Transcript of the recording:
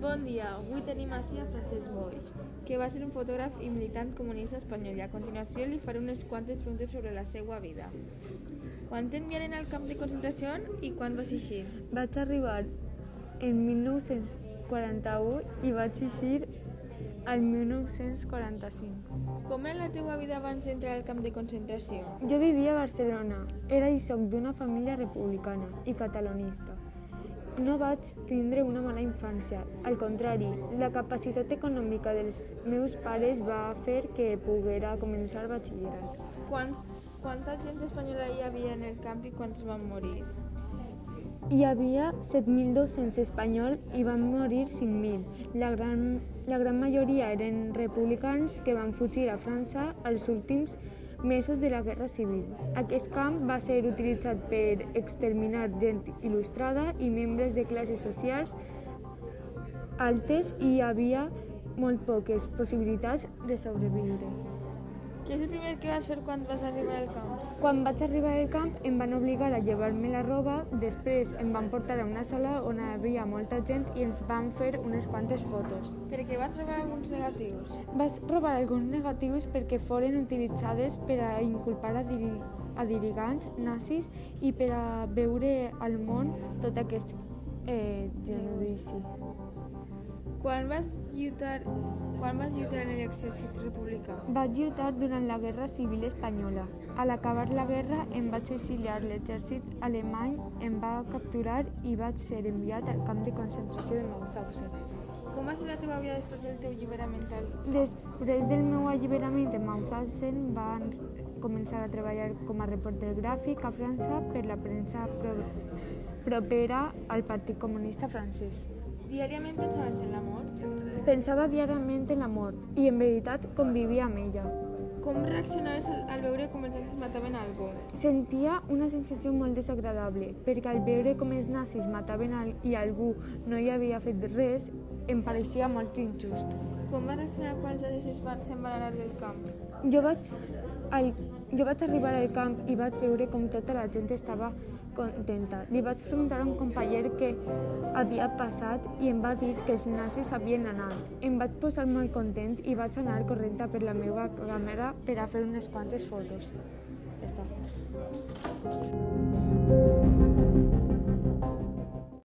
Bon dia, avui tenim així a Francesc Boix, que va ser un fotògraf i militant comunista espanyol i a continuació li faré unes quantes preguntes sobre la seva vida. Quan t'enviaren al camp de concentració i quan vas eixir? Vaig arribar en 1941 i vaig eixir al 1945. Com era la teva vida abans d'entrar al camp de concentració? Jo vivia a Barcelona, era i soc d'una família republicana i catalanista. No vaig tindre una mala infància, al contrari, la capacitat econòmica dels meus pares va fer que poguera començar batxillerat. Quants, quanta gent espanyola hi havia en el camp i quants van morir? Hi havia 7.200 espanyols i van morir 5.000. La gran, la gran majoria eren republicans que van fugir a França als últims mesos de la Guerra Civil. Aquest camp va ser utilitzat per exterminar gent il·lustrada i membres de classes socials altes i hi havia molt poques possibilitats de sobreviure. Què és el primer que vas fer quan vas arribar al camp? Quan vaig arribar al camp em van obligar a llevar-me la roba, després em van portar a una sala on hi havia molta gent i ens van fer unes quantes fotos. Per què vas robar alguns negatius? Vaig robar alguns negatius perquè foren utilitzades per a inculpar a, diri a dirigants nazis i per a veure al món tot aquest eh, genovici. Quan vas lluitar, quan vas lluitar en l'exèrcit republicà? Vaig lluitar durant la Guerra Civil Espanyola. A l'acabar la guerra em vaig exiliar l'exèrcit alemany, em va capturar i vaig ser enviat al camp de concentració de Mauthausen. Com va ser la teva vida després del teu alliberament? Després del meu alliberament de Mauthausen van començar a treballar com a reporter gràfic a França per la premsa pro propera al Partit Comunista francès. Diàriament pensaves en la mort? Pensava diàriament en la mort i en veritat convivia amb ella. Com reaccionaves al, veure com els nazis mataven algú? Sentia una sensació molt desagradable, perquè al veure com els nazis mataven al i algú no hi havia fet res, em pareixia molt injust. Com va reaccionar quan els nazis van, anar del camp? Jo vaig, al, jo vaig arribar al camp i vaig veure com tota la gent estava contenta. Li vaig preguntar a un company què havia passat i em va dir que els nazis havien anat. Em vaig posar molt content i vaig anar corrent per la meva càmera per a fer unes quantes fotos. Ja està.